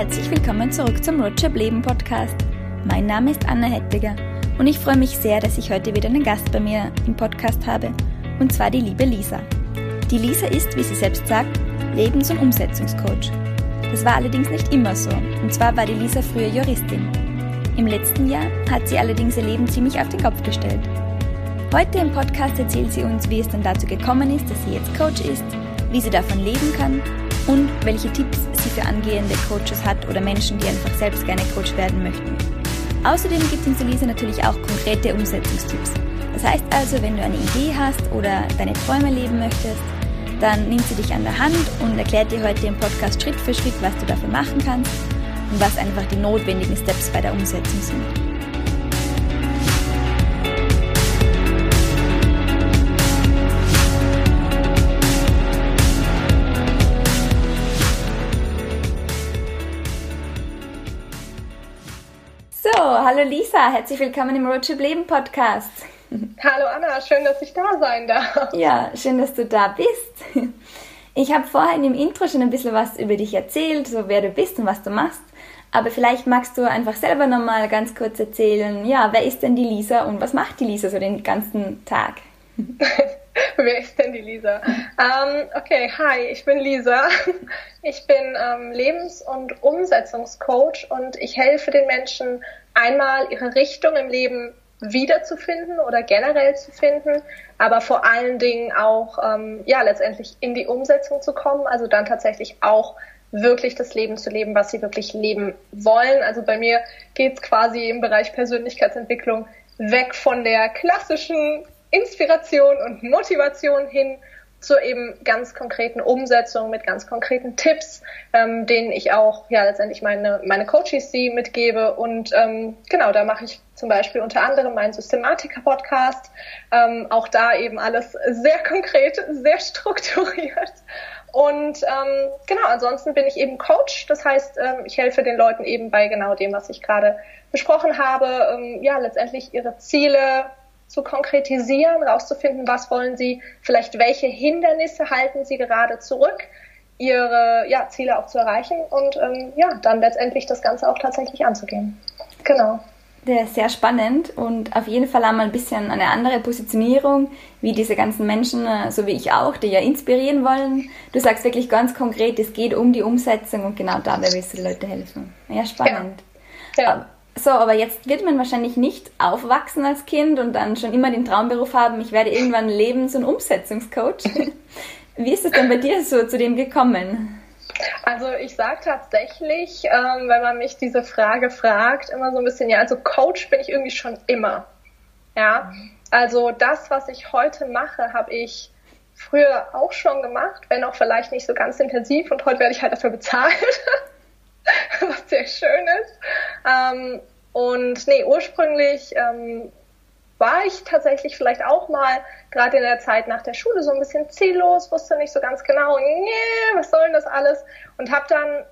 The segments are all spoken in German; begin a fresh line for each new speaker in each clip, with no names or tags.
herzlich willkommen zurück zum Roadtrip Leben Podcast. Mein Name ist Anna Hettiger und ich freue mich sehr, dass ich heute wieder einen Gast bei mir im Podcast habe, und zwar die liebe Lisa. Die Lisa ist, wie sie selbst sagt, Lebens- und Umsetzungscoach. Das war allerdings nicht immer so, und zwar war die Lisa früher Juristin. Im letzten Jahr hat sie allerdings ihr Leben ziemlich auf den Kopf gestellt. Heute im Podcast erzählt sie uns, wie es dann dazu gekommen ist, dass sie jetzt Coach ist, wie sie davon leben kann und welche Tipps sie für angehende Coaches hat oder Menschen, die einfach selbst gerne Coach werden möchten. Außerdem gibt uns Elise natürlich auch konkrete Umsetzungstipps. Das heißt also, wenn du eine Idee hast oder deine Träume leben möchtest, dann nimmt sie dich an der Hand und erklärt dir heute im Podcast Schritt für Schritt, was du dafür machen kannst und was einfach die notwendigen Steps bei der Umsetzung sind. Hallo Lisa, herzlich willkommen im Roadtrip Leben Podcast.
Hallo Anna, schön, dass ich da sein darf.
Ja, schön, dass du da bist. Ich habe vorhin im Intro schon ein bisschen was über dich erzählt, so wer du bist und was du machst. Aber vielleicht magst du einfach selber nochmal ganz kurz erzählen, ja, wer ist denn die Lisa und was macht die Lisa so den ganzen Tag?
Wer ist denn die Lisa? Ähm, okay, hi, ich bin Lisa. Ich bin ähm, Lebens- und Umsetzungscoach und ich helfe den Menschen einmal ihre Richtung im Leben wiederzufinden oder generell zu finden, aber vor allen Dingen auch ähm, ja letztendlich in die Umsetzung zu kommen, also dann tatsächlich auch wirklich das Leben zu leben, was sie wirklich leben wollen. Also bei mir geht es quasi im Bereich Persönlichkeitsentwicklung weg von der klassischen Inspiration und Motivation hin zur eben ganz konkreten Umsetzung mit ganz konkreten Tipps, ähm, denen ich auch ja letztendlich meine meine Coaches sie mitgebe. Und ähm, genau da mache ich zum Beispiel unter anderem meinen Systematiker Podcast, ähm, auch da eben alles sehr konkret, sehr strukturiert. Und ähm, genau ansonsten bin ich eben Coach, das heißt ähm, ich helfe den Leuten eben bei genau dem, was ich gerade besprochen habe, ähm, ja letztendlich ihre Ziele zu konkretisieren, rauszufinden, was wollen Sie, vielleicht welche Hindernisse halten Sie gerade zurück, Ihre ja, Ziele auch zu erreichen und ähm, ja, dann letztendlich das Ganze auch tatsächlich anzugehen. Genau.
Der ist sehr spannend und auf jeden Fall einmal ein bisschen eine andere Positionierung, wie diese ganzen Menschen, äh, so wie ich auch, die ja inspirieren wollen. Du sagst wirklich ganz konkret, es geht um die Umsetzung und genau dabei willst du den Leuten helfen. Ja, spannend. Ja. ja. So, aber jetzt wird man wahrscheinlich nicht aufwachsen als Kind und dann schon immer den Traumberuf haben, ich werde irgendwann Lebens- und Umsetzungscoach. Wie ist es denn bei dir so zu dem gekommen?
Also ich sage tatsächlich, ähm, wenn man mich diese Frage fragt, immer so ein bisschen, ja, also Coach bin ich irgendwie schon immer. Ja, also das, was ich heute mache, habe ich früher auch schon gemacht, wenn auch vielleicht nicht so ganz intensiv und heute werde ich halt dafür bezahlt. was sehr schön ist. Ähm, und nee, ursprünglich ähm, war ich tatsächlich vielleicht auch mal gerade in der Zeit nach der Schule so ein bisschen ziellos, wusste nicht so ganz genau, nee, was soll denn das alles? Und habe dann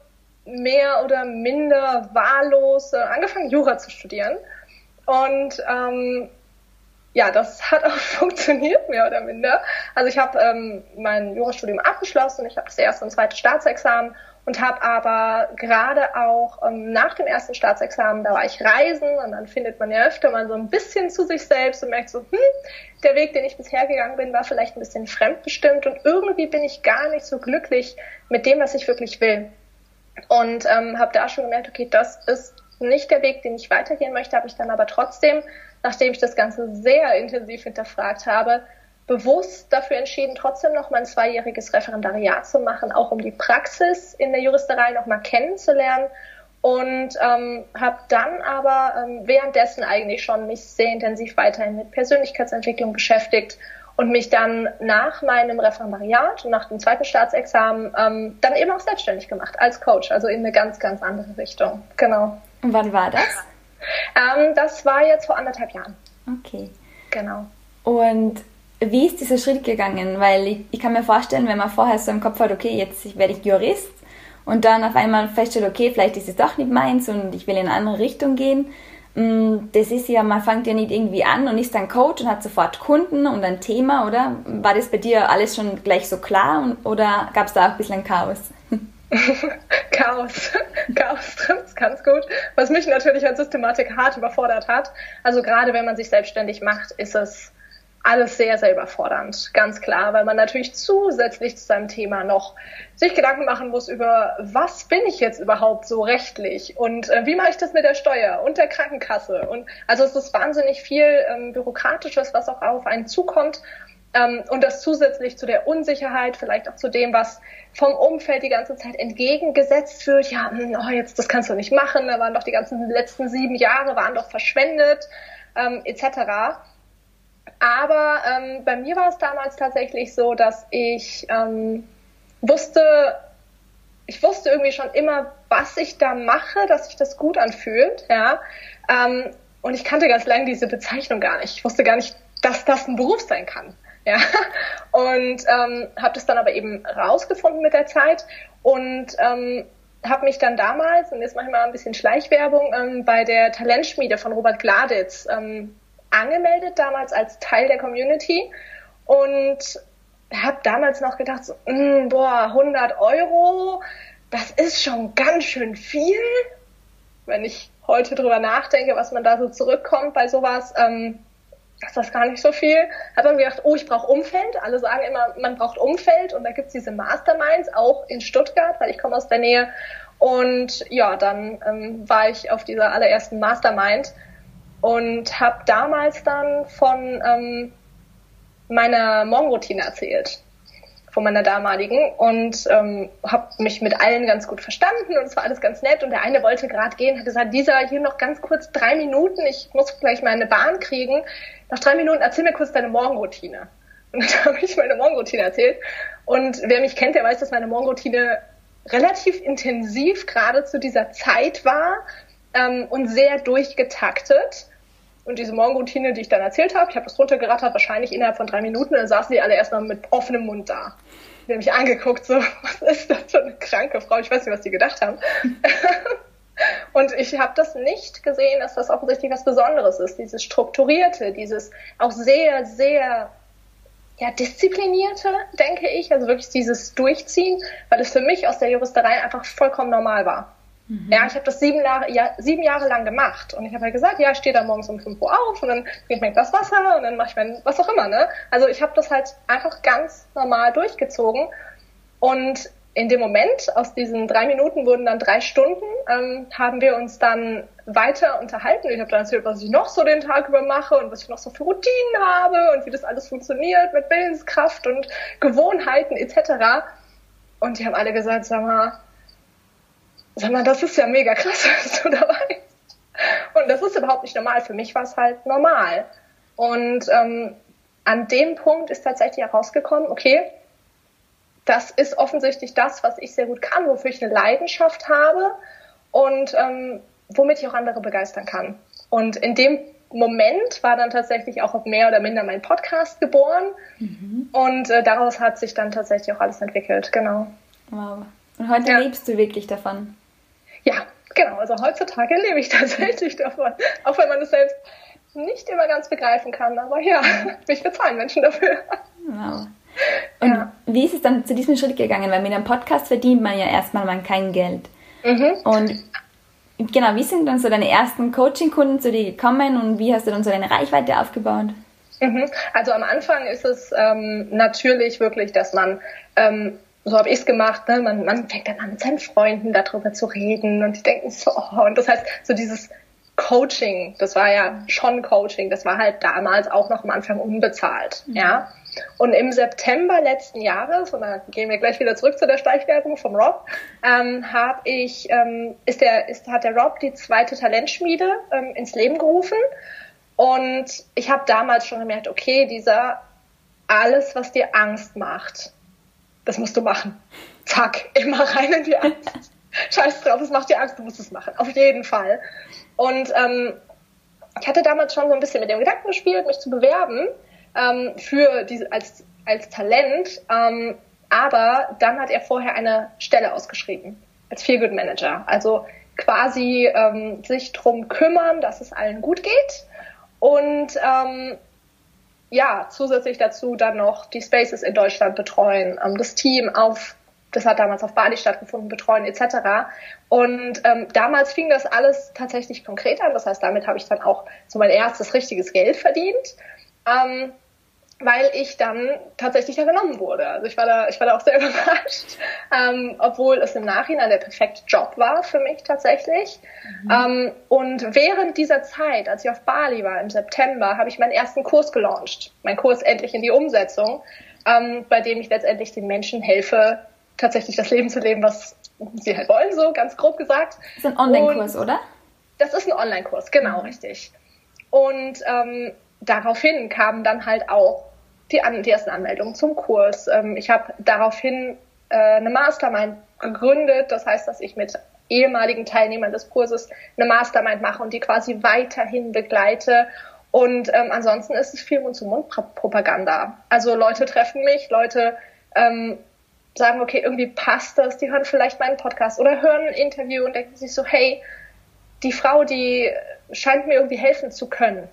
mehr oder minder wahllos äh, angefangen, Jura zu studieren. Und ähm, ja, das hat auch funktioniert, mehr oder minder. Also ich habe ähm, mein Jurastudium abgeschlossen, ich habe das erste und zweite Staatsexamen und habe aber gerade auch ähm, nach dem ersten Staatsexamen, da war ich reisen und dann findet man ja öfter mal so ein bisschen zu sich selbst und merkt so, hm, der Weg, den ich bisher gegangen bin, war vielleicht ein bisschen fremdbestimmt und irgendwie bin ich gar nicht so glücklich mit dem, was ich wirklich will. Und ähm, habe da schon gemerkt, okay, das ist nicht der Weg, den ich weitergehen möchte, habe ich dann aber trotzdem, nachdem ich das Ganze sehr intensiv hinterfragt habe, bewusst dafür entschieden, trotzdem noch mal ein zweijähriges Referendariat zu machen, auch um die Praxis in der Juristerei noch mal kennenzulernen und ähm, habe dann aber ähm, währenddessen eigentlich schon mich sehr intensiv weiterhin mit Persönlichkeitsentwicklung beschäftigt und mich dann nach meinem Referendariat und nach dem zweiten Staatsexamen ähm, dann eben auch selbstständig gemacht als Coach, also in eine ganz, ganz andere Richtung. Genau.
Und wann war das?
Ähm, das war jetzt vor anderthalb Jahren.
Okay.
Genau.
Und wie ist dieser Schritt gegangen? Weil ich, ich, kann mir vorstellen, wenn man vorher so im Kopf hat, okay, jetzt werde ich Jurist und dann auf einmal feststellt, okay, vielleicht ist es doch nicht meins und ich will in eine andere Richtung gehen. Mm, das ist ja, man fängt ja nicht irgendwie an und ist dann Coach und hat sofort Kunden und ein Thema, oder? War das bei dir alles schon gleich so klar und, oder gab es da auch ein bisschen Chaos?
Chaos. Chaos trifft's ganz gut. Was mich natürlich als Systematik hart überfordert hat. Also gerade wenn man sich selbstständig macht, ist es alles sehr, sehr überfordernd. Ganz klar, weil man natürlich zusätzlich zu seinem Thema noch sich Gedanken machen muss über, was bin ich jetzt überhaupt so rechtlich und äh, wie mache ich das mit der Steuer und der Krankenkasse. Und also es ist wahnsinnig viel ähm, Bürokratisches, was auch auf einen zukommt. Ähm, und das zusätzlich zu der Unsicherheit, vielleicht auch zu dem, was vom Umfeld die ganze Zeit entgegengesetzt wird. Ja, hm, oh, jetzt, das kannst du nicht machen, da waren doch die ganzen letzten sieben Jahre, waren doch verschwendet, ähm, etc. Aber ähm, bei mir war es damals tatsächlich so, dass ich ähm, wusste, ich wusste irgendwie schon immer, was ich da mache, dass sich das gut anfühlt, ja. Ähm, und ich kannte ganz lange diese Bezeichnung gar nicht. Ich wusste gar nicht, dass das ein Beruf sein kann. Ja, und ähm, habe das dann aber eben rausgefunden mit der Zeit und ähm, habe mich dann damals, und jetzt mache ich mal ein bisschen Schleichwerbung, ähm, bei der Talentschmiede von Robert Gladitz ähm, angemeldet, damals als Teil der Community und habe damals noch gedacht, so, mh, mm, boah, 100 Euro, das ist schon ganz schön viel. Wenn ich heute drüber nachdenke, was man da so zurückkommt bei sowas, ähm, ist das gar nicht so viel. Hat man gedacht, oh, ich brauche Umfeld. Alle sagen immer, man braucht Umfeld. Und da gibt's diese Masterminds, auch in Stuttgart, weil ich komme aus der Nähe. Und ja, dann ähm, war ich auf dieser allerersten Mastermind und habe damals dann von ähm, meiner Morgenroutine erzählt von meiner damaligen und ähm, habe mich mit allen ganz gut verstanden und es war alles ganz nett und der eine wollte gerade gehen, hat gesagt, dieser hier noch ganz kurz drei Minuten, ich muss gleich meine Bahn kriegen. Nach drei Minuten erzähl mir kurz deine Morgenroutine. Und dann habe ich meine Morgenroutine erzählt und wer mich kennt, der weiß, dass meine Morgenroutine relativ intensiv gerade zu dieser Zeit war ähm, und sehr durchgetaktet. Und diese Morgenroutine, die ich dann erzählt habe, ich habe das runtergerattert, wahrscheinlich innerhalb von drei Minuten, dann saßen die alle erstmal mit offenem Mund da. Die haben mich angeguckt, so, was ist das für eine kranke Frau? Ich weiß nicht, was die gedacht haben. Und ich habe das nicht gesehen, dass das offensichtlich was Besonderes ist. Dieses Strukturierte, dieses auch sehr, sehr ja, disziplinierte, denke ich. Also wirklich dieses Durchziehen, weil es für mich aus der Juristerei einfach vollkommen normal war. Mhm. Ja, ich habe das sieben Jahre, ja, sieben Jahre lang gemacht und ich habe halt gesagt, ja, ich stehe da morgens um 5 Uhr auf und dann trinke ich mein Glas Wasser und dann mache ich mein, was auch immer, ne? Also ich habe das halt einfach ganz normal durchgezogen und in dem Moment, aus diesen drei Minuten wurden dann drei Stunden, ähm, haben wir uns dann weiter unterhalten. Ich habe dann erzählt, was ich noch so den Tag über mache und was ich noch so für Routinen habe und wie das alles funktioniert mit Willenskraft und Gewohnheiten etc. Und die haben alle gesagt, sag mal, sag mal, das ist ja mega krass, was du dabei Und das ist überhaupt nicht normal. Für mich war es halt normal. Und ähm, an dem Punkt ist tatsächlich herausgekommen, okay, das ist offensichtlich das, was ich sehr gut kann, wofür ich eine Leidenschaft habe und ähm, womit ich auch andere begeistern kann. Und in dem Moment war dann tatsächlich auch mehr oder minder mein Podcast geboren mhm. und äh, daraus hat sich dann tatsächlich auch alles entwickelt, genau.
Wow. Und heute ja. lebst du wirklich davon?
Ja, genau. Also heutzutage lebe ich tatsächlich davon. Auch wenn man es selbst nicht immer ganz begreifen kann. Aber ja, mich bezahlen Menschen dafür.
Wow. Und ja. wie ist es dann zu diesem Schritt gegangen? Weil mit einem Podcast verdient man ja erstmal mal kein Geld. Mhm. Und genau, wie sind dann so deine ersten Coaching-Kunden zu dir gekommen und wie hast du dann so deine Reichweite aufgebaut?
Mhm. Also am Anfang ist es ähm, natürlich wirklich, dass man ähm, so habe ich es gemacht, ne? man, man fängt dann an mit seinen Freunden darüber zu reden und die denken so, oh, und das heißt, so dieses Coaching, das war ja schon Coaching, das war halt damals auch noch am Anfang unbezahlt, mhm. ja. Und im September letzten Jahres, und da gehen wir gleich wieder zurück zu der Steichwerbung vom Rob, ähm, habe ich, ähm, ist der, ist, hat der Rob die zweite Talentschmiede ähm, ins Leben gerufen. Und ich habe damals schon gemerkt, okay, dieser alles, was dir Angst macht, das musst du machen. Zack, immer rein in die Angst. Scheiß drauf, es macht dir Angst, du musst es machen. Auf jeden Fall. Und ähm, ich hatte damals schon so ein bisschen mit dem Gedanken gespielt, mich zu bewerben ähm, für diese als als Talent. Ähm, aber dann hat er vorher eine Stelle ausgeschrieben als Feel Good Manager. Also quasi ähm, sich drum kümmern, dass es allen gut geht und ähm, ja, zusätzlich dazu dann noch die Spaces in Deutschland betreuen, ähm, das Team auf das hat damals auf Bali stattgefunden, betreuen etc. Und ähm, damals fing das alles tatsächlich konkret an. Das heißt, damit habe ich dann auch so mein erstes richtiges Geld verdient. Ähm, weil ich dann tatsächlich da genommen wurde. Also ich war da, ich war da auch sehr überrascht, ähm, obwohl es im Nachhinein der perfekte Job war für mich tatsächlich. Mhm. Ähm, und während dieser Zeit, als ich auf Bali war im September, habe ich meinen ersten Kurs gelauncht. Mein Kurs endlich in die Umsetzung, ähm, bei dem ich letztendlich den Menschen helfe, tatsächlich das Leben zu leben, was sie halt wollen, so ganz grob gesagt.
Das ist ein Online-Kurs, oder?
Das ist ein Online-Kurs, genau, mhm. richtig. Und ähm, daraufhin kamen dann halt auch die, an, die ersten Anmeldungen zum Kurs. Ähm, ich habe daraufhin äh, eine Mastermind gegründet. Das heißt, dass ich mit ehemaligen Teilnehmern des Kurses eine Mastermind mache und die quasi weiterhin begleite. Und ähm, ansonsten ist es viel Mund-zu-Mund-Propaganda. Also Leute treffen mich, Leute ähm, sagen, okay, irgendwie passt das, die hören vielleicht meinen Podcast oder hören ein Interview und denken sich so, hey, die Frau, die scheint mir irgendwie helfen zu können.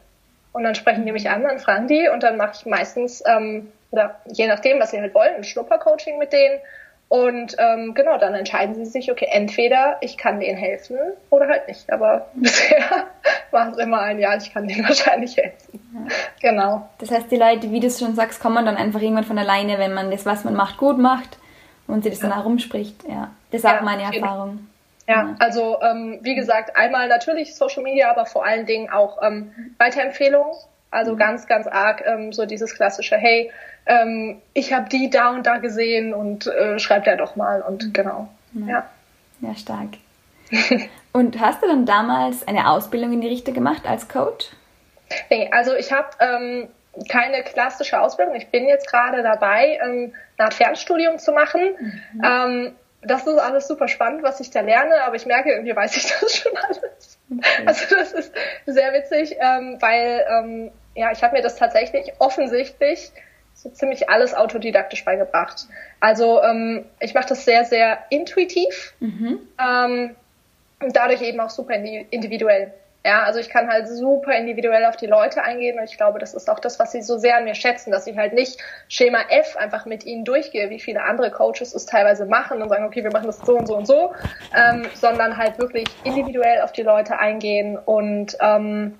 Und dann sprechen die mich an, dann fragen die und dann mache ich meistens, ähm, oder je nachdem, was sie halt wollen, ein Schnuppercoaching mit denen. Und ähm, genau, dann entscheiden sie sich, okay, entweder ich kann denen helfen oder halt nicht. Aber bisher war es immer ein Ja, ich kann denen wahrscheinlich helfen. Ja. Genau.
Das heißt, die Leute, wie du es schon sagst, kommen dann einfach irgendwann von alleine, wenn man das, was man macht, gut macht und sie das ja. dann herumspricht. Ja, das ist auch ja, meine Erfahrung.
Ja, also ähm, wie gesagt, einmal natürlich Social Media, aber vor allen Dingen auch ähm, Weiterempfehlungen. Also mhm. ganz, ganz arg ähm, so dieses klassische, hey, ähm, ich habe die da und da gesehen und äh, schreibt er doch mal und mhm. genau.
Ja, ja. ja stark. und hast du dann damals eine Ausbildung in die Richtung gemacht als Coach?
Nee, also ich habe ähm, keine klassische Ausbildung. Ich bin jetzt gerade dabei, ähm, eine Art Fernstudium zu machen. Mhm. Ähm, das ist alles super spannend, was ich da lerne, aber ich merke, irgendwie weiß ich das schon alles. Okay. Also das ist sehr witzig, ähm, weil ähm, ja, ich habe mir das tatsächlich offensichtlich so ziemlich alles autodidaktisch beigebracht. Also ähm, ich mache das sehr, sehr intuitiv mhm. ähm, und dadurch eben auch super individuell. Ja, also ich kann halt super individuell auf die Leute eingehen und ich glaube, das ist auch das, was sie so sehr an mir schätzen, dass ich halt nicht Schema F einfach mit ihnen durchgehe, wie viele andere Coaches es teilweise machen und sagen, okay, wir machen das so und so und so, ähm, sondern halt wirklich individuell auf die Leute eingehen und ähm,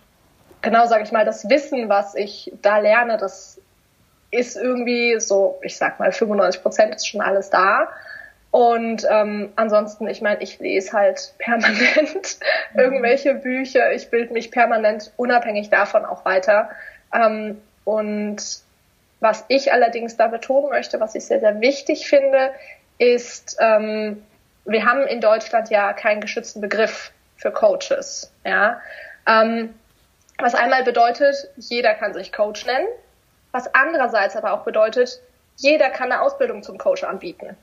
genau, sage ich mal, das Wissen, was ich da lerne, das ist irgendwie so, ich sag mal, 95 Prozent ist schon alles da. Und ähm, ansonsten, ich meine, ich lese halt permanent mhm. irgendwelche Bücher. Ich bilde mich permanent unabhängig davon auch weiter. Ähm, und was ich allerdings da betonen möchte, was ich sehr, sehr wichtig finde, ist, ähm, wir haben in Deutschland ja keinen geschützten Begriff für Coaches. Ja? Ähm, was einmal bedeutet, jeder kann sich Coach nennen, was andererseits aber auch bedeutet, jeder kann eine Ausbildung zum Coach anbieten.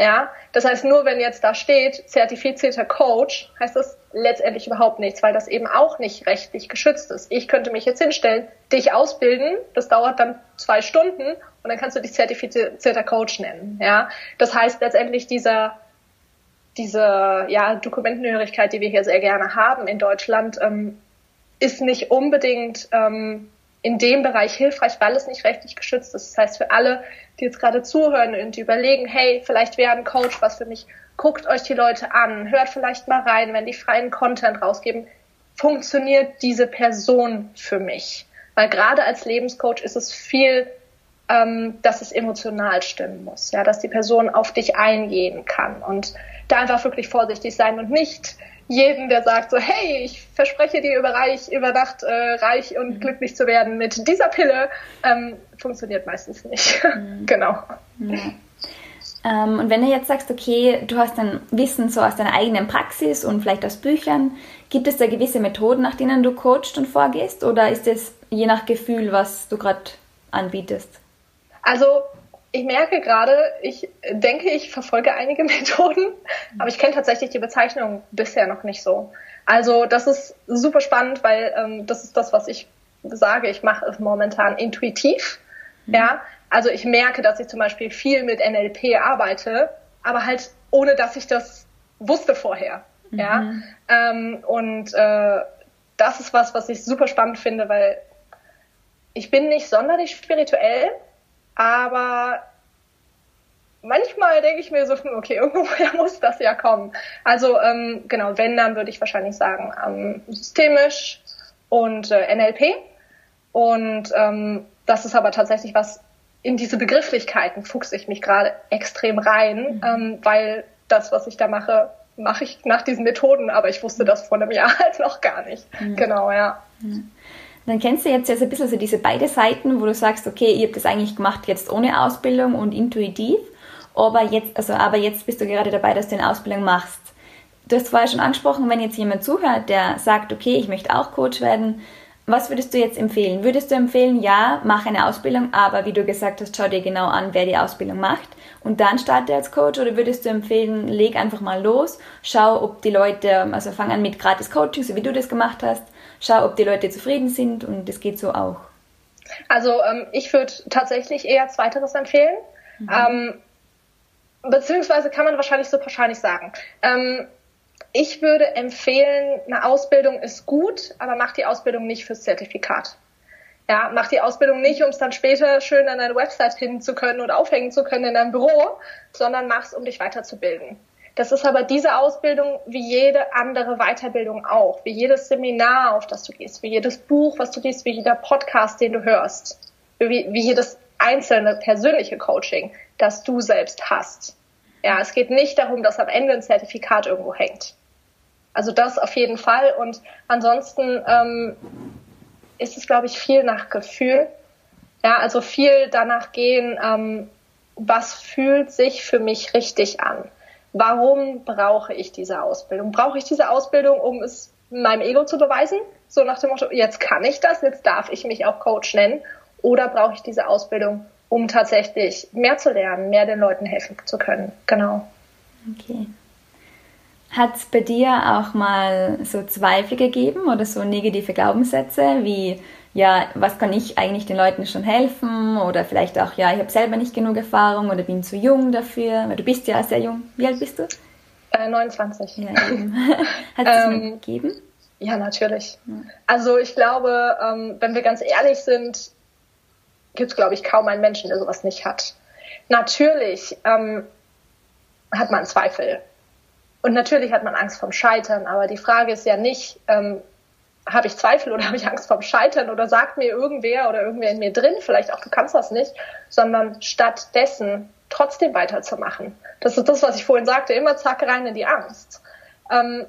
Ja, das heißt, nur wenn jetzt da steht, zertifizierter Coach, heißt das letztendlich überhaupt nichts, weil das eben auch nicht rechtlich geschützt ist. Ich könnte mich jetzt hinstellen, dich ausbilden, das dauert dann zwei Stunden und dann kannst du dich zertifizierter Coach nennen. Ja, das heißt letztendlich dieser diese ja, Dokumentenhörigkeit, die wir hier sehr gerne haben in Deutschland, ähm, ist nicht unbedingt ähm, in dem Bereich hilfreich, weil es nicht rechtlich geschützt ist. Das heißt, für alle, die jetzt gerade zuhören und die überlegen, hey, vielleicht wäre ein Coach was für mich, guckt euch die Leute an, hört vielleicht mal rein, wenn die freien Content rausgeben, funktioniert diese Person für mich? Weil gerade als Lebenscoach ist es viel, ähm, dass es emotional stimmen muss, ja, dass die Person auf dich eingehen kann und da einfach wirklich vorsichtig sein und nicht jeden, der sagt so, hey, ich verspreche dir über reich, über Nacht äh, reich und mhm. glücklich zu werden mit dieser Pille, ähm, funktioniert meistens nicht. Mhm. genau.
Ja. Ähm, und wenn du jetzt sagst, okay, du hast dann Wissen so aus deiner eigenen Praxis und vielleicht aus Büchern, gibt es da gewisse Methoden, nach denen du coachst und vorgehst? Oder ist es je nach Gefühl, was du gerade anbietest?
Also ich merke gerade, ich denke, ich verfolge einige Methoden, aber ich kenne tatsächlich die Bezeichnung bisher noch nicht so. Also das ist super spannend, weil ähm, das ist das, was ich sage. Ich mache es momentan intuitiv. Mhm. Ja, also ich merke, dass ich zum Beispiel viel mit NLP arbeite, aber halt ohne, dass ich das wusste vorher. Mhm. Ja, ähm, und äh, das ist was, was ich super spannend finde, weil ich bin nicht sonderlich spirituell, aber manchmal denke ich mir so, hm, okay, irgendwoher muss das ja kommen. Also ähm, genau, wenn, dann würde ich wahrscheinlich sagen, ähm, systemisch und äh, NLP. Und ähm, das ist aber tatsächlich was, in diese Begrifflichkeiten fuchse ich mich gerade extrem rein, mhm. ähm, weil das, was ich da mache, mache ich nach diesen Methoden, aber ich wusste das vor einem Jahr halt noch gar nicht. Mhm. Genau, ja.
Mhm. Dann kennst du jetzt ja so ein bisschen so diese beide Seiten, wo du sagst, okay, ihr habt das eigentlich gemacht jetzt ohne Ausbildung und intuitiv, aber jetzt, also, aber jetzt bist du gerade dabei, dass du eine Ausbildung machst. Du hast vorher schon angesprochen, wenn jetzt jemand zuhört, der sagt, okay, ich möchte auch Coach werden, was würdest du jetzt empfehlen? Würdest du empfehlen, ja, mach eine Ausbildung, aber wie du gesagt hast, schau dir genau an, wer die Ausbildung macht und dann starte als Coach? Oder würdest du empfehlen, leg einfach mal los, schau, ob die Leute, also fang an mit gratis Coaching, so wie du das gemacht hast, schau, ob die Leute zufrieden sind und das geht so auch.
Also ähm, ich würde tatsächlich eher Zweiteres empfehlen. Mhm. Ähm, beziehungsweise kann man wahrscheinlich so pauschal nicht sagen. Ähm, ich würde empfehlen, eine Ausbildung ist gut, aber mach die Ausbildung nicht fürs Zertifikat. Ja, mach die Ausbildung nicht, um es dann später schön an deine Website hin zu können und aufhängen zu können in deinem Büro, sondern mach's, um dich weiterzubilden. Das ist aber diese Ausbildung wie jede andere Weiterbildung auch, wie jedes Seminar, auf das du gehst, wie jedes Buch, was du liest, wie jeder Podcast, den du hörst, wie, wie jedes einzelne persönliche Coaching, das du selbst hast. Ja, es geht nicht darum, dass am Ende ein Zertifikat irgendwo hängt. Also das auf jeden Fall. Und ansonsten ähm, ist es, glaube ich, viel nach Gefühl. Ja, also viel danach gehen, ähm, was fühlt sich für mich richtig an? Warum brauche ich diese Ausbildung? Brauche ich diese Ausbildung, um es meinem Ego zu beweisen? So nach dem Motto, jetzt kann ich das, jetzt darf ich mich auch Coach nennen. Oder brauche ich diese Ausbildung, um tatsächlich mehr zu lernen, mehr den Leuten helfen zu können? Genau.
Okay. Hat es bei dir auch mal so Zweifel gegeben oder so negative Glaubenssätze wie, ja, was kann ich eigentlich den Leuten schon helfen oder vielleicht auch, ja, ich habe selber nicht genug Erfahrung oder bin zu jung dafür, weil du bist ja sehr jung. Wie alt bist du?
Äh, 29.
Ja, Hat es ähm, mal gegeben?
Ja, natürlich. Also ich glaube, ähm, wenn wir ganz ehrlich sind, gibt es, glaube ich, kaum einen Menschen, der sowas nicht hat. Natürlich ähm, hat man Zweifel und natürlich hat man Angst vom Scheitern, aber die Frage ist ja nicht, ähm, habe ich Zweifel oder habe ich Angst vom Scheitern oder sagt mir irgendwer oder irgendwer in mir drin, vielleicht auch du kannst das nicht, sondern stattdessen trotzdem weiterzumachen. Das ist das, was ich vorhin sagte, immer zack rein in die Angst. Ähm,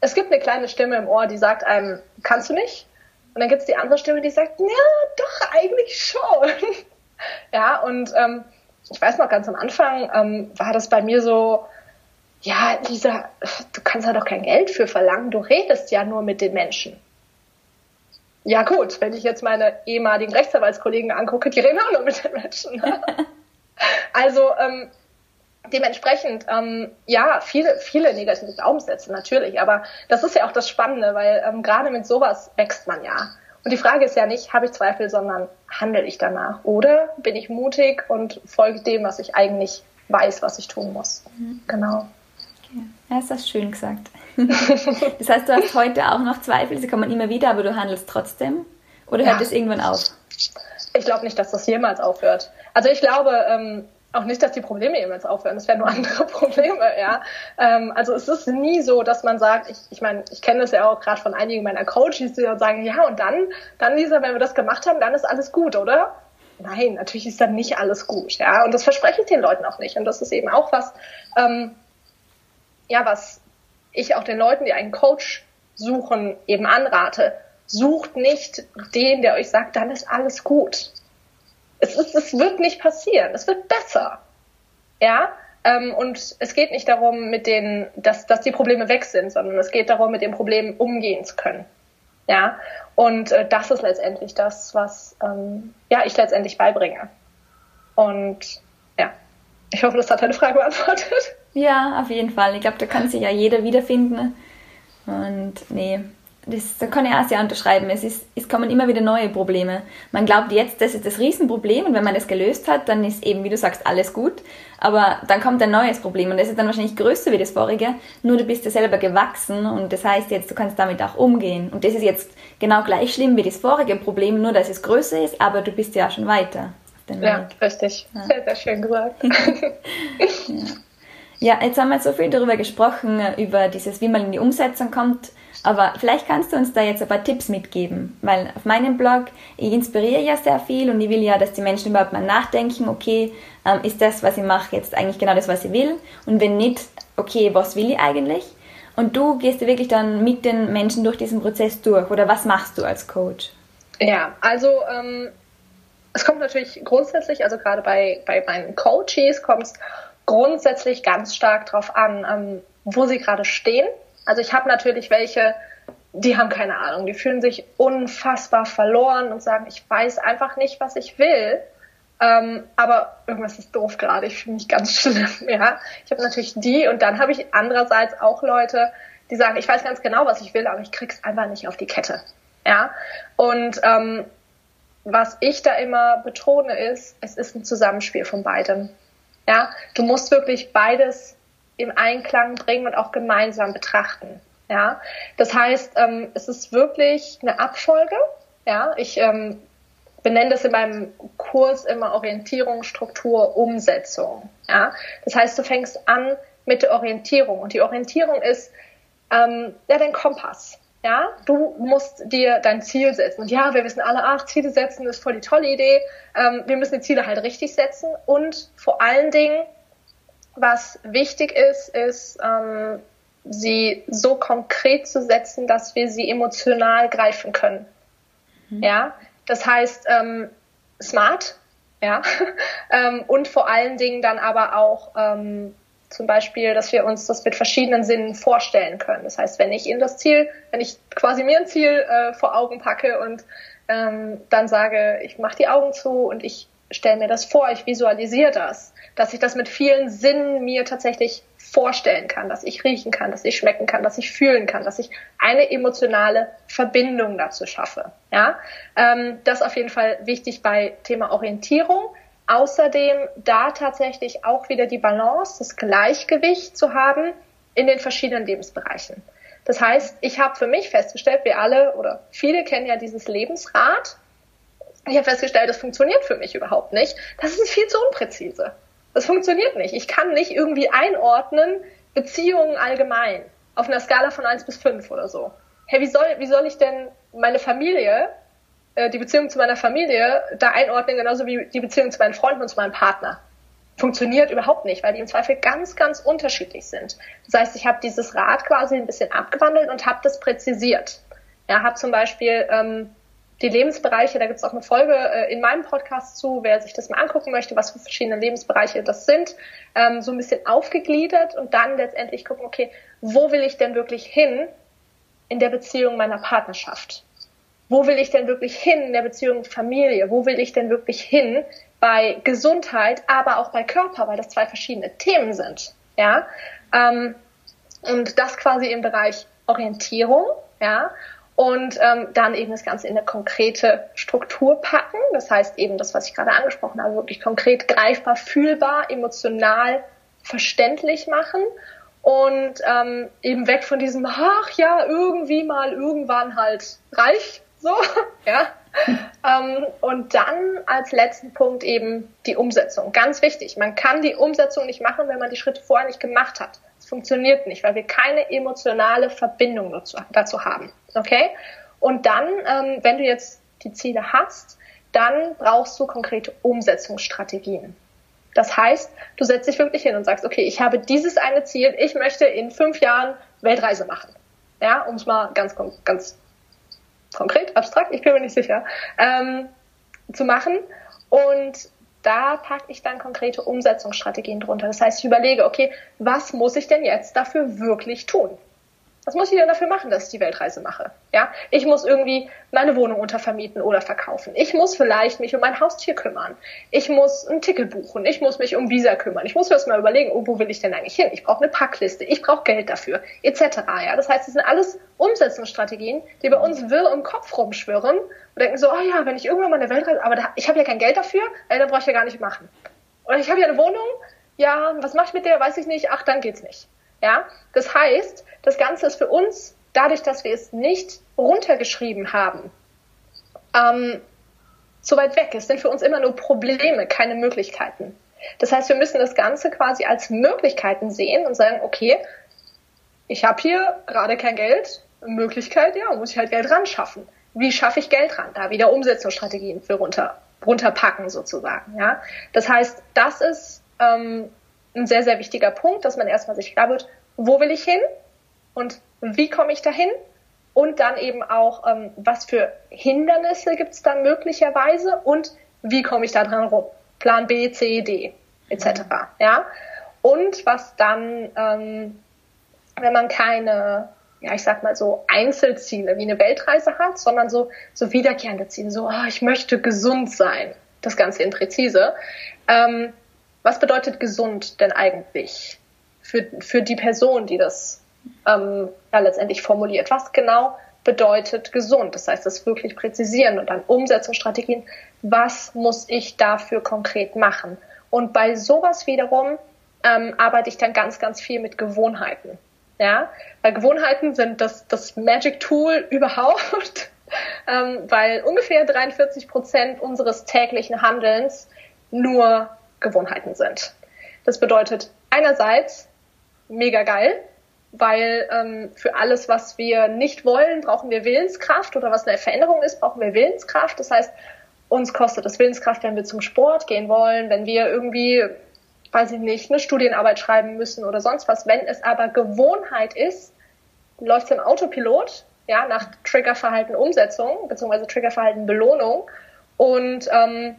es gibt eine kleine Stimme im Ohr, die sagt einem, kannst du nicht? Und dann gibt es die andere Stimme, die sagt, ja, doch, eigentlich schon. ja, und ähm, ich weiß noch, ganz am Anfang ähm, war das bei mir so, ja, Lisa, du kannst da doch kein Geld für verlangen, du redest ja nur mit den Menschen. Ja gut, wenn ich jetzt meine ehemaligen Rechtsanwaltskollegen angucke, die reden auch nur mit den Menschen. Ne? also ähm, dementsprechend, ähm, ja, viele, viele negative Glaubenssätze natürlich, aber das ist ja auch das Spannende, weil ähm, gerade mit sowas wächst man ja. Und die Frage ist ja nicht, habe ich Zweifel, sondern handle ich danach? Oder bin ich mutig und folge dem, was ich eigentlich weiß, was ich tun muss? Mhm. Genau.
Ja, ist das schön gesagt. das heißt, du hast heute auch noch Zweifel, sie kommen immer wieder, aber du handelst trotzdem? Oder hört es irgendwann auf?
Ich glaube nicht, dass das jemals aufhört. Also ich glaube ähm, auch nicht, dass die Probleme jemals aufhören. Es werden nur andere Probleme, ja. Ähm, also es ist nie so, dass man sagt, ich, ich meine, ich kenne das ja auch gerade von einigen meiner Coaches, die dann sagen, ja und dann, dann Lisa, wenn wir das gemacht haben, dann ist alles gut, oder? Nein, natürlich ist dann nicht alles gut, ja. Und das verspreche ich den Leuten auch nicht. Und das ist eben auch was, ähm, ja, was ich auch den Leuten, die einen Coach suchen, eben anrate. Sucht nicht den, der euch sagt, dann ist alles gut. Es, ist, es wird nicht passieren. Es wird besser. Ja, ähm, und es geht nicht darum, mit den, dass, dass die Probleme weg sind, sondern es geht darum, mit den Problemen umgehen zu können. Ja, und äh, das ist letztendlich das, was ähm, ja ich letztendlich beibringe. Und ja, ich hoffe, das hat deine Frage beantwortet.
Ja, auf jeden Fall. Ich glaube, da kann sich ja jeder wiederfinden. Und nee, das, da kann ich auch sehr unterschreiben. Es, ist, es kommen immer wieder neue Probleme. Man glaubt jetzt, das ist das Riesenproblem und wenn man das gelöst hat, dann ist eben, wie du sagst, alles gut. Aber dann kommt ein neues Problem und das ist dann wahrscheinlich größer wie das vorige, nur du bist ja selber gewachsen und das heißt jetzt, du kannst damit auch umgehen. Und das ist jetzt genau gleich schlimm wie das vorige Problem, nur dass es größer ist, aber du bist ja auch schon weiter.
ja, Weg. Richtig. Ja. Sehr, sehr schön gesagt.
ja. Ja, jetzt haben wir so viel darüber gesprochen, über dieses, wie man in die Umsetzung kommt. Aber vielleicht kannst du uns da jetzt ein paar Tipps mitgeben, weil auf meinem Blog, ich inspiriere ja sehr viel und ich will ja, dass die Menschen überhaupt mal nachdenken, okay, ähm, ist das, was ich mache, jetzt eigentlich genau das, was ich will? Und wenn nicht, okay, was will ich eigentlich? Und du gehst ja wirklich dann mit den Menschen durch diesen Prozess durch oder was machst du als Coach?
Ja, also ähm, es kommt natürlich grundsätzlich, also gerade bei, bei meinen Coaches kommt es grundsätzlich ganz stark darauf an, ähm, wo sie gerade stehen also ich habe natürlich welche, die haben keine Ahnung, die fühlen sich unfassbar verloren und sagen, ich weiß einfach nicht, was ich will. Ähm, aber irgendwas ist doof gerade, ich fühle mich ganz schlimm. Ja, ich habe natürlich die und dann habe ich andererseits auch Leute, die sagen, ich weiß ganz genau, was ich will, aber ich krieg's einfach nicht auf die Kette. Ja, und ähm, was ich da immer betone ist, es ist ein Zusammenspiel von beidem. Ja, du musst wirklich beides im Einklang bringen und auch gemeinsam betrachten. Ja, das heißt, ähm, es ist wirklich eine Abfolge. Ja, ich ähm, benenne das in meinem Kurs immer Orientierung, Struktur, Umsetzung. Ja, das heißt, du fängst an mit der Orientierung und die Orientierung ist ähm, ja dein Kompass. Ja, du musst dir dein Ziel setzen. Und ja, wir wissen alle, ach, Ziele setzen ist voll die tolle Idee. Ähm, wir müssen die Ziele halt richtig setzen und vor allen Dingen was wichtig ist, ist, ähm, sie so konkret zu setzen, dass wir sie emotional greifen können. Mhm. Ja, das heißt ähm, smart, ja, ähm, und vor allen Dingen dann aber auch ähm, zum Beispiel, dass wir uns das mit verschiedenen Sinnen vorstellen können. Das heißt, wenn ich in das Ziel, wenn ich quasi mir ein Ziel äh, vor Augen packe und ähm, dann sage, ich mache die Augen zu und ich stelle mir das vor, ich visualisiere das, dass ich das mit vielen Sinnen mir tatsächlich vorstellen kann, dass ich riechen kann, dass ich schmecken kann, dass ich fühlen kann, dass ich eine emotionale Verbindung dazu schaffe. Ja, ähm, das ist auf jeden Fall wichtig bei Thema Orientierung. Außerdem da tatsächlich auch wieder die Balance, das Gleichgewicht zu haben in den verschiedenen Lebensbereichen. Das heißt, ich habe für mich festgestellt, wir alle oder viele kennen ja dieses Lebensrad. Ich habe festgestellt, das funktioniert für mich überhaupt nicht. Das ist viel zu unpräzise. Das funktioniert nicht. Ich kann nicht irgendwie einordnen Beziehungen allgemein auf einer Skala von 1 bis 5 oder so. Hey, wie soll, wie soll ich denn meine Familie, äh, die Beziehung zu meiner Familie da einordnen, genauso wie die Beziehung zu meinen Freunden und zu meinem Partner? Funktioniert überhaupt nicht, weil die im Zweifel ganz, ganz unterschiedlich sind. Das heißt, ich habe dieses Rad quasi ein bisschen abgewandelt und habe das präzisiert. Ja, habe zum Beispiel ähm, die Lebensbereiche, da gibt es auch eine Folge äh, in meinem Podcast zu, wer sich das mal angucken möchte, was für verschiedene Lebensbereiche das sind, ähm, so ein bisschen aufgegliedert und dann letztendlich gucken, okay, wo will ich denn wirklich hin in der Beziehung meiner Partnerschaft? Wo will ich denn wirklich hin in der Beziehung Familie? Wo will ich denn wirklich hin bei Gesundheit, aber auch bei Körper, weil das zwei verschiedene Themen sind, ja? Ähm, und das quasi im Bereich Orientierung, ja? und ähm, dann eben das Ganze in eine konkrete Struktur packen. Das heißt eben das, was ich gerade angesprochen habe, wirklich konkret greifbar, fühlbar, emotional verständlich machen und ähm, eben weg von diesem, ach ja, irgendwie mal, irgendwann halt reich, so, ja. ähm, und dann als letzten Punkt eben die Umsetzung. Ganz wichtig, man kann die Umsetzung nicht machen, wenn man die Schritte vorher nicht gemacht hat. Es funktioniert nicht, weil wir keine emotionale Verbindung dazu, dazu haben. Okay? Und dann, ähm, wenn du jetzt die Ziele hast, dann brauchst du konkrete Umsetzungsstrategien. Das heißt, du setzt dich wirklich hin und sagst, okay, ich habe dieses eine Ziel, ich möchte in fünf Jahren Weltreise machen. Ja, um es mal ganz, ganz konkret, abstrakt, ich bin mir nicht sicher, ähm, zu machen. Und da packe ich dann konkrete Umsetzungsstrategien drunter. Das heißt, ich überlege, okay, was muss ich denn jetzt dafür wirklich tun? Was muss ich denn dafür machen, dass ich die Weltreise mache? Ja, ich muss irgendwie meine Wohnung untervermieten oder verkaufen. Ich muss vielleicht mich um mein Haustier kümmern. Ich muss ein Ticket buchen. Ich muss mich um Visa kümmern. Ich muss mir erst mal überlegen, oh, wo will ich denn eigentlich hin? Ich brauche eine Packliste. Ich brauche Geld dafür, etc. Ja, das heißt, es sind alles Umsetzungsstrategien, die bei uns wirr im Kopf rumschwirren und denken so, oh ja, wenn ich irgendwann mal eine Weltreise, aber da, ich habe ja kein Geld dafür, äh, dann brauche ich ja gar nicht machen. Oder ich habe ja eine Wohnung, ja, was mache ich mit der? Weiß ich nicht. Ach, dann geht's nicht. Ja, das heißt, das Ganze ist für uns, dadurch, dass wir es nicht runtergeschrieben haben, ähm, zu weit weg ist, sind für uns immer nur Probleme, keine Möglichkeiten. Das heißt, wir müssen das Ganze quasi als Möglichkeiten sehen und sagen, okay, ich habe hier gerade kein Geld, Möglichkeit, ja, muss ich halt Geld ran schaffen. Wie schaffe ich Geld ran? Da wieder Umsetzungsstrategien für runter, runterpacken sozusagen. Ja, das heißt, das ist ähm, ein sehr sehr wichtiger Punkt, dass man erstmal sich klar wird, wo will ich hin und wie komme ich dahin und dann eben auch, ähm, was für Hindernisse gibt es da möglicherweise und wie komme ich da dran rum. Plan B, C, D etc. Mhm. Ja, und was dann, ähm, wenn man keine ja, ich sag mal so Einzelziele wie eine Weltreise hat, sondern so, so wiederkehrende Ziele, so, oh, ich möchte gesund sein. Das Ganze in präzise. Ähm, was bedeutet gesund denn eigentlich für, für die Person, die das ähm, ja, letztendlich formuliert? Was genau bedeutet gesund? Das heißt, das wirklich präzisieren und dann Umsetzungsstrategien. Was muss ich dafür konkret machen? Und bei sowas wiederum ähm, arbeite ich dann ganz, ganz viel mit Gewohnheiten. Ja, weil Gewohnheiten sind das, das Magic Tool überhaupt, ähm, weil ungefähr 43 Prozent unseres täglichen Handelns nur Gewohnheiten sind. Das bedeutet einerseits mega geil, weil ähm, für alles, was wir nicht wollen, brauchen wir Willenskraft oder was eine Veränderung ist, brauchen wir Willenskraft. Das heißt, uns kostet das Willenskraft, wenn wir zum Sport gehen wollen, wenn wir irgendwie weiß ich nicht, eine Studienarbeit schreiben müssen oder sonst was. Wenn es aber Gewohnheit ist, läuft es im Autopilot, ja, nach Triggerverhalten Umsetzung, beziehungsweise Triggerverhalten Belohnung. Und ähm,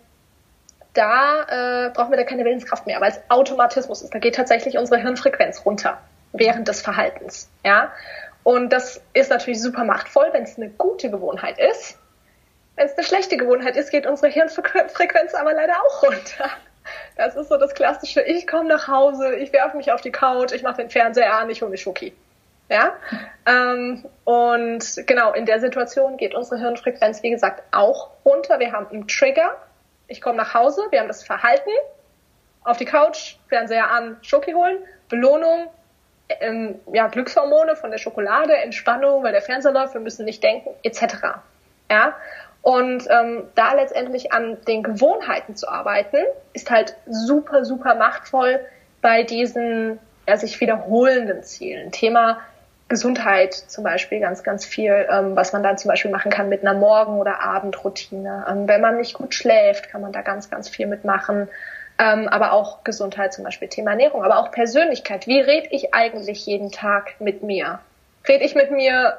da äh, brauchen wir da keine Willenskraft mehr, weil es Automatismus ist. Da geht tatsächlich unsere Hirnfrequenz runter während des Verhaltens. Ja? Und das ist natürlich super machtvoll, wenn es eine gute Gewohnheit ist. Wenn es eine schlechte Gewohnheit ist, geht unsere Hirnfrequenz aber leider auch runter. Das ist so das klassische, ich komme nach Hause, ich werfe mich auf die Couch, ich mache den Fernseher an, ich hole mich Schoki. Ja? Ähm, und genau, in der Situation geht unsere Hirnfrequenz, wie gesagt, auch runter. Wir haben einen Trigger. Ich komme nach Hause, wir haben das Verhalten, auf die Couch, Fernseher an, Schoki holen, Belohnung, ähm, ja, Glückshormone von der Schokolade, Entspannung, weil der Fernseher läuft, wir müssen nicht denken, etc. Ja? Und ähm, da letztendlich an den Gewohnheiten zu arbeiten, ist halt super, super machtvoll bei diesen ja, sich wiederholenden Zielen. Thema Gesundheit zum Beispiel ganz, ganz viel, ähm, was man dann zum Beispiel machen kann mit einer Morgen- oder Abendroutine. Ähm, wenn man nicht gut schläft, kann man da ganz, ganz viel mitmachen. Ähm, aber auch Gesundheit zum Beispiel, Thema Ernährung, aber auch Persönlichkeit. Wie rede ich eigentlich jeden Tag mit mir? Rede ich mit mir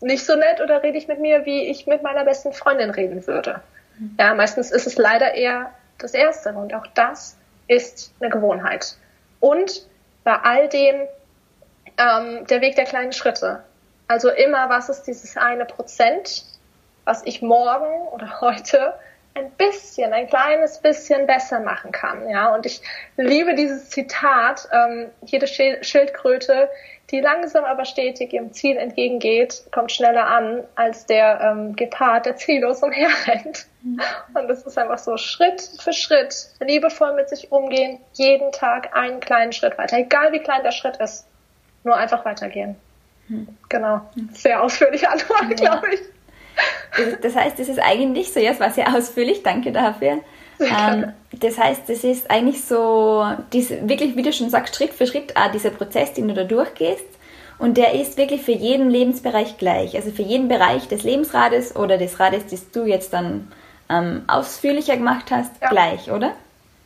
nicht so nett oder rede ich mit mir, wie ich mit meiner besten Freundin reden würde. Ja, meistens ist es leider eher das Erste und auch das ist eine Gewohnheit. Und bei all dem ähm, der Weg der kleinen Schritte. Also immer, was ist dieses eine Prozent, was ich morgen oder heute ein bisschen, ein kleines bisschen besser machen kann. Ja, und ich liebe dieses Zitat, ähm, jede Schildkröte, die langsam aber stetig ihrem Ziel entgegengeht, kommt schneller an als der ähm, Gepard, der ziellos umherrennt. Mhm. Und das ist einfach so Schritt für Schritt, liebevoll mit sich umgehen, jeden Tag einen kleinen Schritt weiter, egal wie klein der Schritt ist, nur einfach weitergehen. Mhm. Genau. Sehr ausführliche Antwort, ja. glaube ich.
Das heißt, das ist eigentlich so, ja, es war sehr ausführlich, danke dafür. Ähm, das heißt, das ist eigentlich so, diese, wirklich, wie du schon sagst, Schritt für Schritt auch dieser Prozess, den du da durchgehst. Und der ist wirklich für jeden Lebensbereich gleich. Also für jeden Bereich des Lebensrades oder des Rades, das du jetzt dann ähm, ausführlicher gemacht hast, ja. gleich, oder?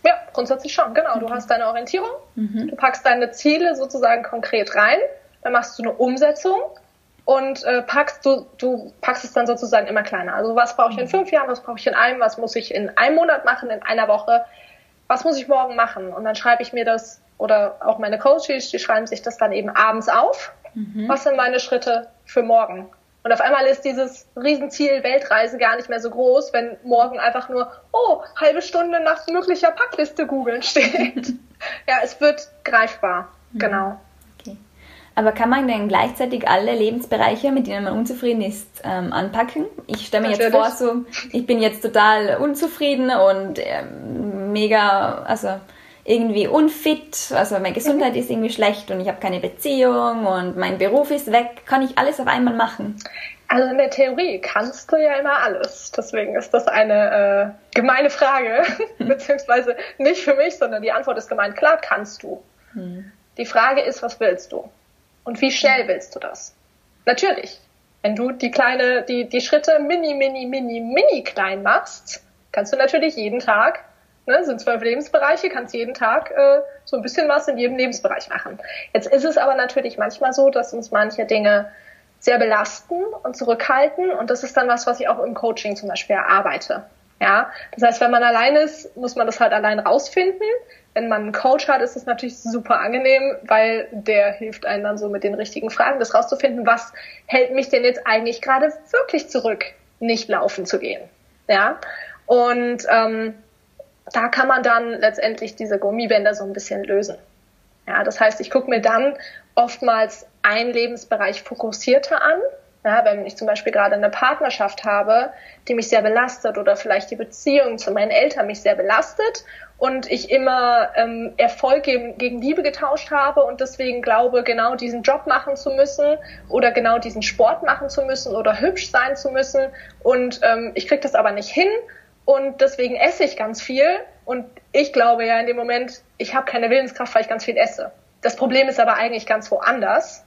Ja, grundsätzlich schon, genau. Du hast deine Orientierung, mhm. du packst deine Ziele sozusagen konkret rein, dann machst du eine Umsetzung und äh, packst du, du packst es dann sozusagen immer kleiner. Also was brauche ich in mhm. fünf Jahren, was brauche ich in einem, was muss ich in einem Monat machen, in einer Woche, was muss ich morgen machen? Und dann schreibe ich mir das oder auch meine Coaches, die schreiben sich das dann eben abends auf. Mhm. Was sind meine Schritte für morgen? Und auf einmal ist dieses Riesenziel Weltreise gar nicht mehr so groß, wenn morgen einfach nur, oh, halbe Stunde nach möglicher Packliste googeln steht. ja, es wird greifbar. Mhm. Genau.
Aber kann man denn gleichzeitig alle Lebensbereiche, mit denen man unzufrieden ist, ähm, anpacken? Ich stelle mir Natürlich. jetzt vor, so, ich bin jetzt total unzufrieden und ähm, mega, also irgendwie unfit, also meine Gesundheit mhm. ist irgendwie schlecht und ich habe keine Beziehung und mein Beruf ist weg. Kann ich alles auf einmal machen?
Also in der Theorie kannst du ja immer alles. Deswegen ist das eine äh, gemeine Frage, beziehungsweise nicht für mich, sondern die Antwort ist gemeint. Klar kannst du. Hm. Die Frage ist, was willst du? Und wie schnell willst du das? Natürlich. Wenn du die kleine, die, die Schritte mini, mini, mini, mini klein machst, kannst du natürlich jeden Tag, ne, sind zwölf Lebensbereiche, kannst jeden Tag äh, so ein bisschen was in jedem Lebensbereich machen. Jetzt ist es aber natürlich manchmal so, dass uns manche Dinge sehr belasten und zurückhalten und das ist dann was, was ich auch im Coaching zum Beispiel erarbeite. Ja, das heißt, wenn man allein ist, muss man das halt allein rausfinden. Wenn man einen Coach hat, ist es natürlich super angenehm, weil der hilft einem dann so mit den richtigen Fragen, das rauszufinden, was hält mich denn jetzt eigentlich gerade wirklich zurück, nicht laufen zu gehen. Ja, und ähm, da kann man dann letztendlich diese Gummibänder so ein bisschen lösen. Ja, das heißt, ich gucke mir dann oftmals einen Lebensbereich fokussierter an. Ja, wenn ich zum Beispiel gerade eine Partnerschaft habe, die mich sehr belastet oder vielleicht die Beziehung zu meinen Eltern mich sehr belastet und ich immer ähm, Erfolg gegen, gegen Liebe getauscht habe und deswegen glaube, genau diesen Job machen zu müssen oder genau diesen Sport machen zu müssen oder hübsch sein zu müssen und ähm, ich kriege das aber nicht hin und deswegen esse ich ganz viel und ich glaube ja in dem Moment, ich habe keine Willenskraft, weil ich ganz viel esse. Das Problem ist aber eigentlich ganz woanders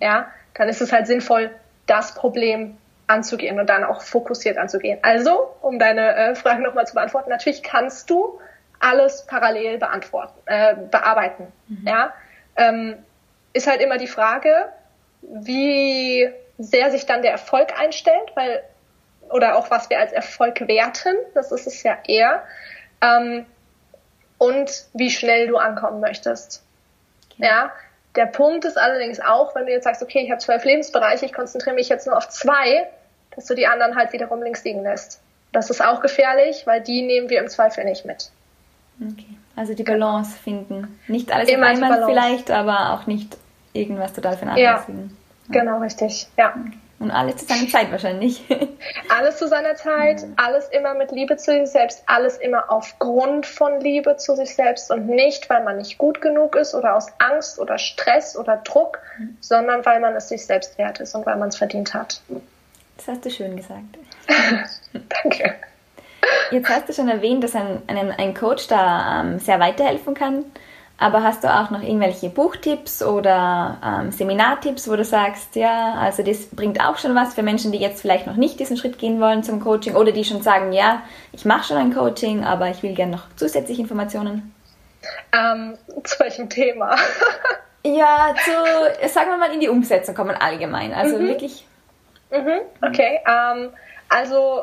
ja, dann ist es halt sinnvoll, das Problem anzugehen und dann auch fokussiert anzugehen. Also, um deine äh, Frage nochmal zu beantworten, natürlich kannst du alles parallel beantworten, äh, bearbeiten. Mhm. Ja, ähm, ist halt immer die Frage, wie sehr sich dann der Erfolg einstellt, weil oder auch was wir als Erfolg werten, das ist es ja eher, ähm, und wie schnell du ankommen möchtest. Okay. Ja, der Punkt ist allerdings auch, wenn du jetzt sagst, okay, ich habe zwölf Lebensbereiche, ich konzentriere mich jetzt nur auf zwei, dass du die anderen halt wiederum links liegen lässt. Das ist auch gefährlich, weil die nehmen wir im Zweifel nicht mit.
Okay. Also die Balance finden. Nicht alles Immer auf einmal vielleicht, aber auch nicht irgendwas total vernachlässigen.
Ja, genau, richtig. Ja. Okay.
Und alles zu seiner Zeit wahrscheinlich.
alles zu seiner Zeit, alles immer mit Liebe zu sich selbst, alles immer aufgrund von Liebe zu sich selbst und nicht, weil man nicht gut genug ist oder aus Angst oder Stress oder Druck, mhm. sondern weil man es sich selbst wert ist und weil man es verdient hat.
Das hast du schön gesagt.
Danke.
Jetzt hast du schon erwähnt, dass ein, ein, ein Coach da ähm, sehr weiterhelfen kann. Aber hast du auch noch irgendwelche Buchtipps oder ähm, Seminartipps, wo du sagst, ja, also das bringt auch schon was für Menschen, die jetzt vielleicht noch nicht diesen Schritt gehen wollen zum Coaching oder die schon sagen, ja, ich mache schon ein Coaching, aber ich will gerne noch zusätzliche Informationen?
Ähm, zu welchem Thema?
ja, zu, sagen wir mal, in die Umsetzung kommen allgemein. Also mhm. wirklich.
Mhm. Okay, ähm, also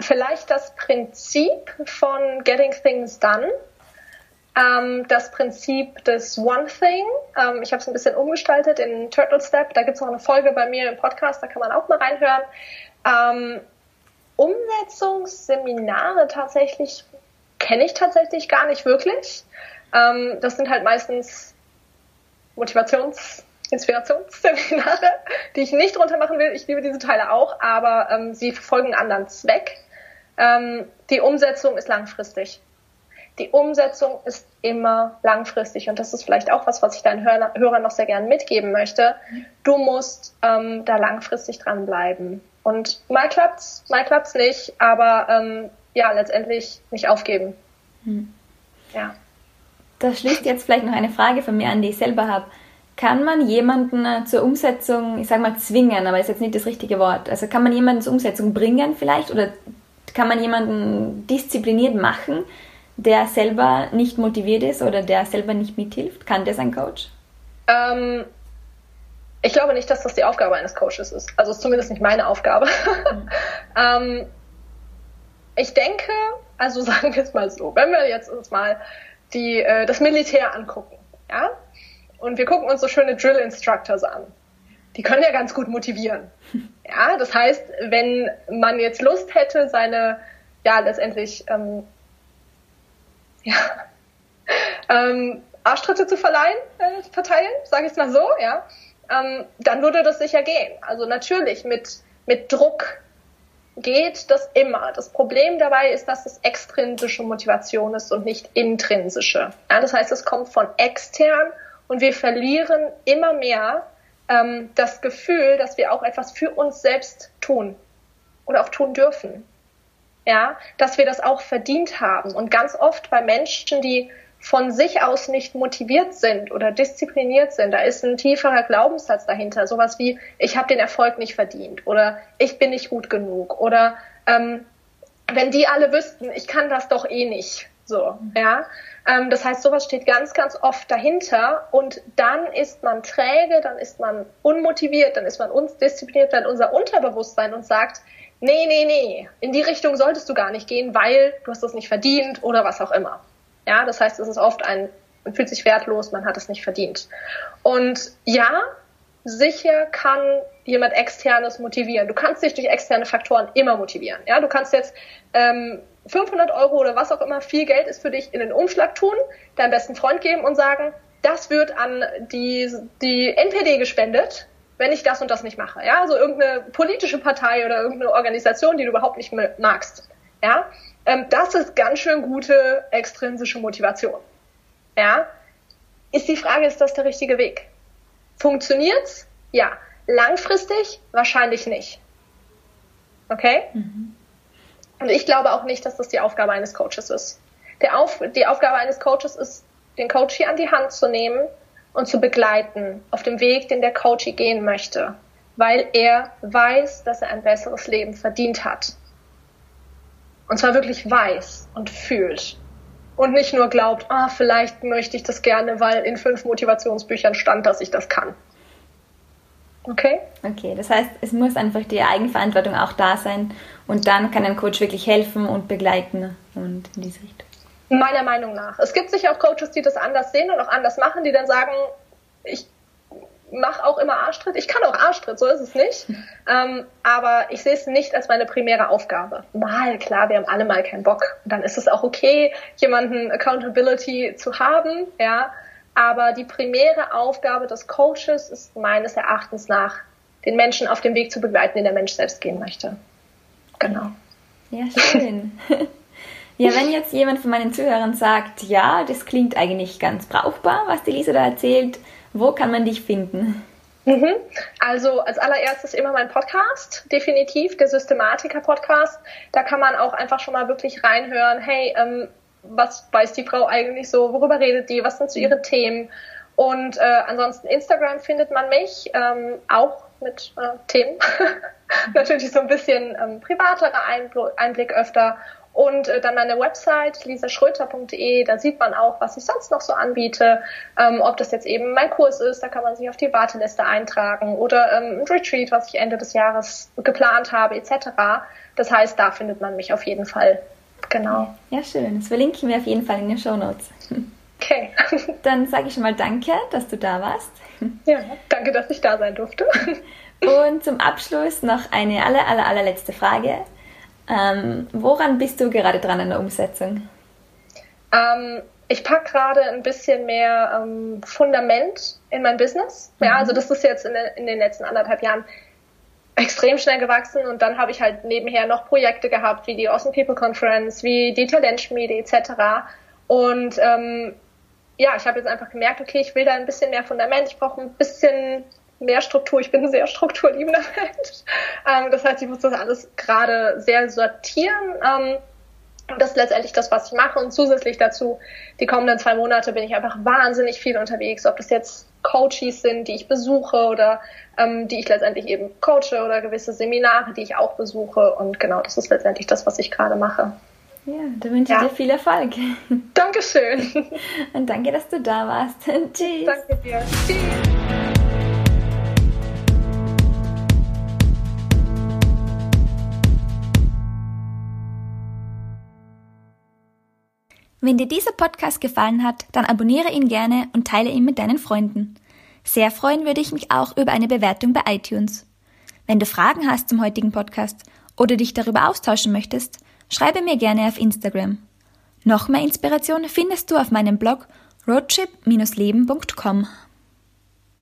vielleicht das Prinzip von Getting Things Done ähm, das Prinzip des One Thing. Ähm, ich habe es ein bisschen umgestaltet in Turtle Step. Da gibt es auch eine Folge bei mir im Podcast, da kann man auch mal reinhören. Ähm, Umsetzungsseminare tatsächlich kenne ich tatsächlich gar nicht wirklich. Ähm, das sind halt meistens Motivations- Inspirationsseminare, die ich nicht drunter machen will. Ich liebe diese Teile auch, aber ähm, sie verfolgen einen anderen Zweck. Ähm, die Umsetzung ist langfristig die Umsetzung ist immer langfristig und das ist vielleicht auch was, was ich deinen Hörern noch sehr gerne mitgeben möchte. Du musst ähm, da langfristig dranbleiben. Und mal klappt's, mal klappt's nicht, aber ähm, ja, letztendlich nicht aufgeben. Hm. Ja.
Da schließt jetzt vielleicht noch eine Frage von mir an, die ich selber habe. Kann man jemanden äh, zur Umsetzung, ich sage mal zwingen, aber ist jetzt nicht das richtige Wort. Also kann man jemanden zur Umsetzung bringen vielleicht oder kann man jemanden diszipliniert machen? Der selber nicht motiviert ist oder der selber nicht mithilft? Kann das ein Coach?
Ähm, ich glaube nicht, dass das die Aufgabe eines Coaches ist. Also ist zumindest nicht meine Aufgabe. Mhm. ähm, ich denke, also sagen wir es mal so, wenn wir jetzt uns mal die, äh, das Militär angucken, ja, und wir gucken uns so schöne Drill Instructors an. Die können ja ganz gut motivieren. Ja, das heißt, wenn man jetzt Lust hätte, seine, ja, letztendlich ähm, ja, ähm, Arschtritte zu verleihen, äh, verteilen, sage ich es mal so, ja, ähm, dann würde das sicher gehen. Also natürlich mit, mit Druck geht das immer. Das Problem dabei ist, dass es extrinsische Motivation ist und nicht intrinsische. Ja, das heißt, es kommt von extern und wir verlieren immer mehr ähm, das Gefühl, dass wir auch etwas für uns selbst tun oder auch tun dürfen. Ja, dass wir das auch verdient haben. Und ganz oft bei Menschen, die von sich aus nicht motiviert sind oder diszipliniert sind, da ist ein tieferer Glaubenssatz dahinter. Sowas wie, ich habe den Erfolg nicht verdient oder ich bin nicht gut genug oder ähm, wenn die alle wüssten, ich kann das doch eh nicht. So, ja. Ähm, das heißt, sowas steht ganz, ganz oft dahinter und dann ist man träge, dann ist man unmotiviert, dann ist man undiszipliniert, dann unser Unterbewusstsein und sagt, nee, nee, nee, in die Richtung solltest du gar nicht gehen, weil du hast das nicht verdient oder was auch immer. Ja, das heißt, es ist oft ein, man fühlt sich wertlos, man hat es nicht verdient. Und ja, sicher kann jemand externes motivieren. Du kannst dich durch externe Faktoren immer motivieren. Ja, du kannst jetzt ähm, 500 Euro oder was auch immer viel Geld ist für dich in den Umschlag tun, deinem besten Freund geben und sagen, das wird an die, die NPD gespendet, wenn ich das und das nicht mache. Ja, also irgendeine politische Partei oder irgendeine Organisation, die du überhaupt nicht magst. Ja, ähm, das ist ganz schön gute extrinsische Motivation. Ja, ist die Frage, ist das der richtige Weg? Funktioniert's? Ja. Langfristig? Wahrscheinlich nicht. Okay? Mhm. Und ich glaube auch nicht, dass das die Aufgabe eines Coaches ist. Auf, die Aufgabe eines Coaches ist, den Coach hier an die Hand zu nehmen und zu begleiten auf dem Weg, den der Coach gehen möchte, weil er weiß, dass er ein besseres Leben verdient hat. Und zwar wirklich weiß und fühlt. Und nicht nur glaubt, ah, vielleicht möchte ich das gerne, weil in fünf Motivationsbüchern stand, dass ich das kann. Okay?
Okay, das heißt, es muss einfach die Eigenverantwortung auch da sein und dann kann ein Coach wirklich helfen und begleiten und in diese Richtung.
Meiner Meinung nach. Es gibt sicher auch Coaches, die das anders sehen und auch anders machen, die dann sagen, ich mache auch immer Arschtritt. Ich kann auch Arschtritt, so ist es nicht. Ähm, aber ich sehe es nicht als meine primäre Aufgabe. Mal, klar, wir haben alle mal keinen Bock. Und dann ist es auch okay, jemanden Accountability zu haben, ja. Aber die primäre Aufgabe des Coaches ist meines Erachtens nach, den Menschen auf dem Weg zu begleiten, den der Mensch selbst gehen möchte. Genau.
Ja, schön. ja, wenn jetzt jemand von meinen Zuhörern sagt, ja, das klingt eigentlich ganz brauchbar, was die Lisa da erzählt, wo kann man dich finden?
Mhm. Also als allererstes immer mein Podcast, definitiv, der Systematiker-Podcast. Da kann man auch einfach schon mal wirklich reinhören, hey, ähm, was weiß die Frau eigentlich so, worüber redet die, was sind so ihre Themen. Und äh, ansonsten Instagram findet man mich ähm, auch mit äh, Themen. Natürlich so ein bisschen ähm, privaterer Einblick, Einblick öfter. Und äh, dann meine Website lisaschröter.de, da sieht man auch, was ich sonst noch so anbiete. Ähm, ob das jetzt eben mein Kurs ist, da kann man sich auf die Warteliste eintragen oder ähm, ein Retreat, was ich Ende des Jahres geplant habe, etc. Das heißt, da findet man mich auf jeden Fall. Genau.
Ja, schön. Das verlinken wir auf jeden Fall in den Show Notes.
Okay.
Dann sage ich schon mal danke, dass du da warst.
Ja, danke, dass ich da sein durfte.
Und zum Abschluss noch eine aller, aller, allerletzte Frage. Ähm, woran bist du gerade dran in der Umsetzung?
Ähm, ich packe gerade ein bisschen mehr ähm, Fundament in mein Business. Mhm. Ja, also das ist jetzt in, in, den letzten anderthalb Jahren extrem schnell gewachsen und dann habe ich halt nebenher noch Projekte gehabt, wie die Awesome People Conference, wie die Talentschmiede etc. Und ähm, ja, ich habe jetzt einfach gemerkt, okay, ich will da ein bisschen mehr Fundament, ich brauche ein bisschen mehr Struktur. Ich bin ein sehr strukturliebender Mensch. Ähm, das heißt, ich muss das alles gerade sehr sortieren. Ähm, das ist letztendlich das, was ich mache. Und zusätzlich dazu, die kommenden zwei Monate bin ich einfach wahnsinnig viel unterwegs. Ob das jetzt Coaches sind, die ich besuche oder ähm, die ich letztendlich eben coache oder gewisse Seminare, die ich auch besuche. Und genau, das ist letztendlich das, was ich gerade mache.
Ja, da wünsche ich ja. dir viel Erfolg.
Dankeschön.
Und danke, dass du da warst. Tschüss.
Danke dir. Tschüss.
Wenn dir dieser Podcast gefallen hat, dann abonniere ihn gerne und teile ihn mit deinen Freunden. Sehr freuen würde ich mich auch über eine Bewertung bei iTunes. Wenn du Fragen hast zum heutigen Podcast oder dich darüber austauschen möchtest, schreibe mir gerne auf Instagram. Noch mehr Inspiration findest du auf meinem Blog roadtrip-leben.com.